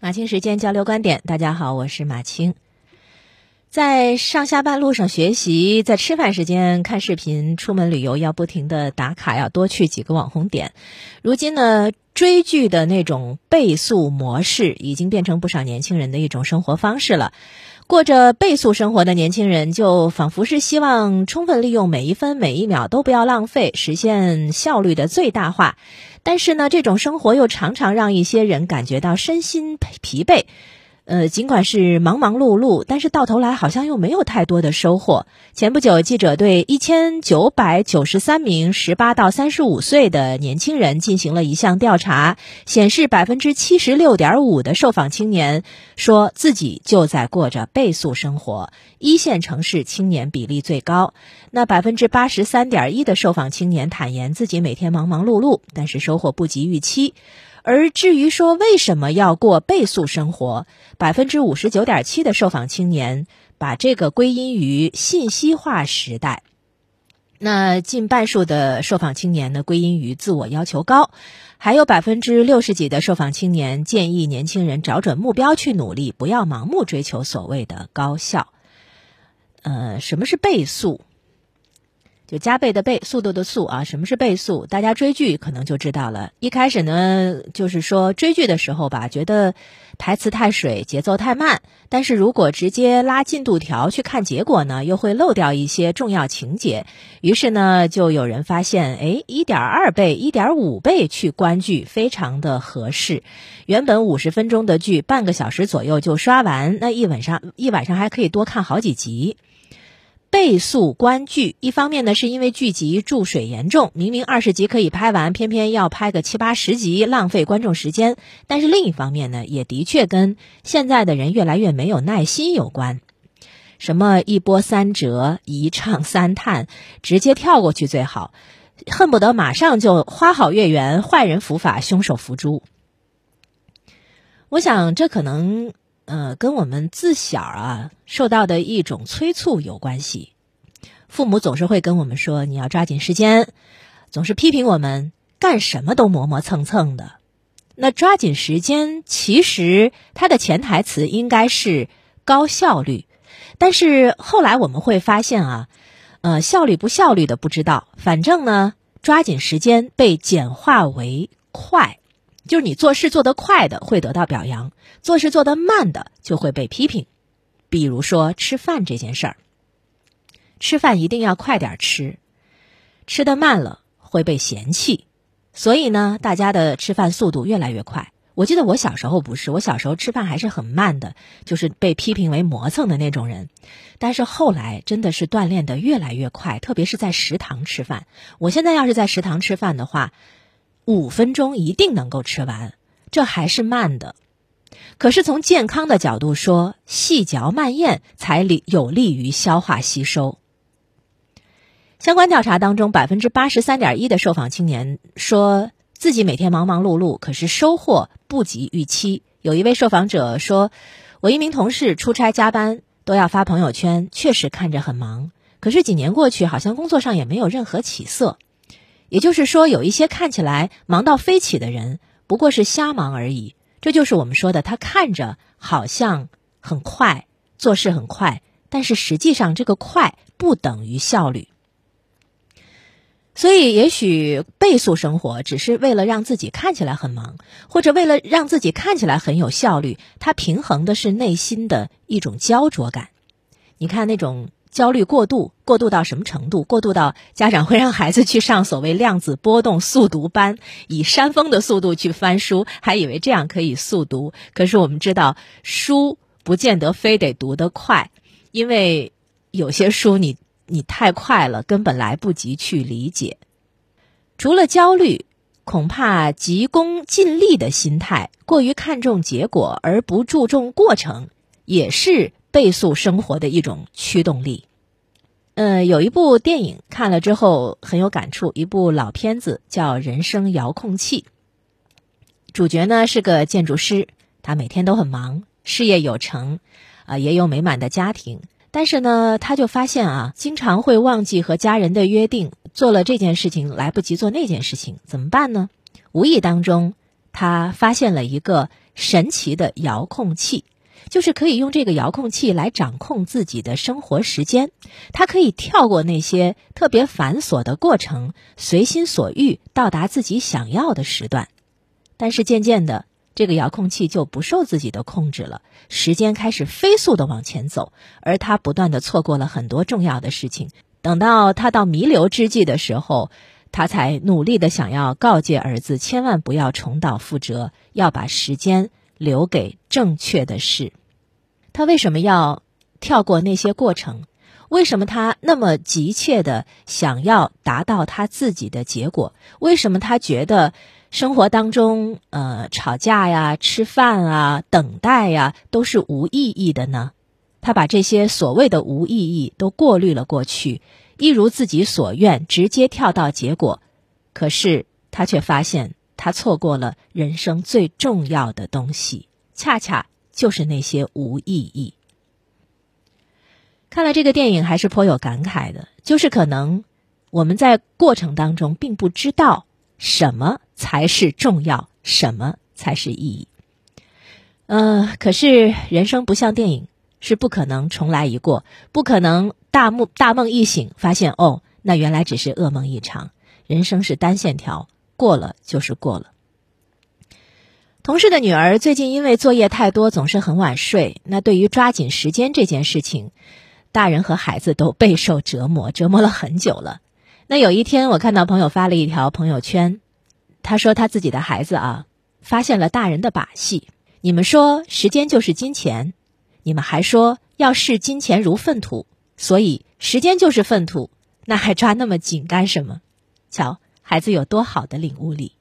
马青时间交流观点，大家好，我是马青。在上下班路上学习，在吃饭时间看视频，出门旅游要不停的打卡，要多去几个网红点。如今呢，追剧的那种倍速模式已经变成不少年轻人的一种生活方式了。过着倍速生活的年轻人，就仿佛是希望充分利用每一分每一秒都不要浪费，实现效率的最大化。但是呢，这种生活又常常让一些人感觉到身心疲惫。呃，尽管是忙忙碌碌，但是到头来好像又没有太多的收获。前不久，记者对一千九百九十三名十八到三十五岁的年轻人进行了一项调查，显示百分之七十六点五的受访青年说自己就在过着倍速生活，一线城市青年比例最高。那百分之八十三点一的受访青年坦言自己每天忙忙碌碌，但是收获不及预期。而至于说为什么要过倍速生活，百分之五十九点七的受访青年把这个归因于信息化时代，那近半数的受访青年呢归因于自我要求高，还有百分之六十几的受访青年建议年轻人找准目标去努力，不要盲目追求所谓的高效。呃，什么是倍速？就加倍的倍，速度的速啊！什么是倍速？大家追剧可能就知道了。一开始呢，就是说追剧的时候吧，觉得台词太水，节奏太慢。但是如果直接拉进度条去看结果呢，又会漏掉一些重要情节。于是呢，就有人发现，哎，一点二倍、一点五倍去观剧非常的合适。原本五十分钟的剧，半个小时左右就刷完，那一晚上一晚上还可以多看好几集。倍速观剧，一方面呢，是因为剧集注水严重，明明二十集可以拍完，偏偏要拍个七八十集，浪费观众时间。但是另一方面呢，也的确跟现在的人越来越没有耐心有关。什么一波三折，一唱三叹，直接跳过去最好，恨不得马上就花好月圆，坏人伏法，凶手伏诛。我想，这可能。呃，跟我们自小啊受到的一种催促有关系。父母总是会跟我们说：“你要抓紧时间。”总是批评我们干什么都磨磨蹭蹭的。那抓紧时间，其实它的潜台词应该是高效率。但是后来我们会发现啊，呃，效率不效率的不知道，反正呢，抓紧时间被简化为快。就是你做事做得快的会得到表扬，做事做得慢的就会被批评。比如说吃饭这件事儿，吃饭一定要快点吃，吃得慢了会被嫌弃。所以呢，大家的吃饭速度越来越快。我记得我小时候不是，我小时候吃饭还是很慢的，就是被批评为磨蹭的那种人。但是后来真的是锻炼的越来越快，特别是在食堂吃饭。我现在要是在食堂吃饭的话。五分钟一定能够吃完，这还是慢的。可是从健康的角度说，细嚼慢咽才利有利于消化吸收。相关调查当中，百分之八十三点一的受访青年说自己每天忙忙碌碌，可是收获不及预期。有一位受访者说：“我一名同事出差加班都要发朋友圈，确实看着很忙。可是几年过去，好像工作上也没有任何起色。”也就是说，有一些看起来忙到飞起的人，不过是瞎忙而已。这就是我们说的，他看着好像很快，做事很快，但是实际上这个快不等于效率。所以，也许倍速生活只是为了让自己看起来很忙，或者为了让自己看起来很有效率，它平衡的是内心的一种焦灼感。你看那种。焦虑过度，过度到什么程度？过度到家长会让孩子去上所谓量子波动速读班，以山峰的速度去翻书，还以为这样可以速读。可是我们知道，书不见得非得读得快，因为有些书你你太快了，根本来不及去理解。除了焦虑，恐怕急功近利的心态，过于看重结果而不注重过程，也是。倍速生活的一种驱动力。呃，有一部电影看了之后很有感触，一部老片子叫《人生遥控器》。主角呢是个建筑师，他每天都很忙，事业有成，啊，也有美满的家庭。但是呢，他就发现啊，经常会忘记和家人的约定，做了这件事情来不及做那件事情，怎么办呢？无意当中，他发现了一个。神奇的遥控器，就是可以用这个遥控器来掌控自己的生活时间。他可以跳过那些特别繁琐的过程，随心所欲到达自己想要的时段。但是渐渐的，这个遥控器就不受自己的控制了，时间开始飞速的往前走，而他不断的错过了很多重要的事情。等到他到弥留之际的时候，他才努力的想要告诫儿子，千万不要重蹈覆辙，要把时间留给正确的事。他为什么要跳过那些过程？为什么他那么急切的想要达到他自己的结果？为什么他觉得？生活当中，呃，吵架呀、吃饭啊、等待呀，都是无意义的呢。他把这些所谓的无意义都过滤了过去，一如自己所愿，直接跳到结果。可是他却发现，他错过了人生最重要的东西，恰恰就是那些无意义。看了这个电影，还是颇有感慨的，就是可能我们在过程当中并不知道。什么才是重要？什么才是意义？呃，可是人生不像电影，是不可能重来一过，不可能大梦大梦一醒发现哦，那原来只是噩梦一场。人生是单线条，过了就是过了。同事的女儿最近因为作业太多，总是很晚睡。那对于抓紧时间这件事情，大人和孩子都备受折磨，折磨了很久了。那有一天，我看到朋友发了一条朋友圈，他说他自己的孩子啊，发现了大人的把戏。你们说时间就是金钱，你们还说要视金钱如粪土，所以时间就是粪土，那还抓那么紧干什么？瞧，孩子有多好的领悟力。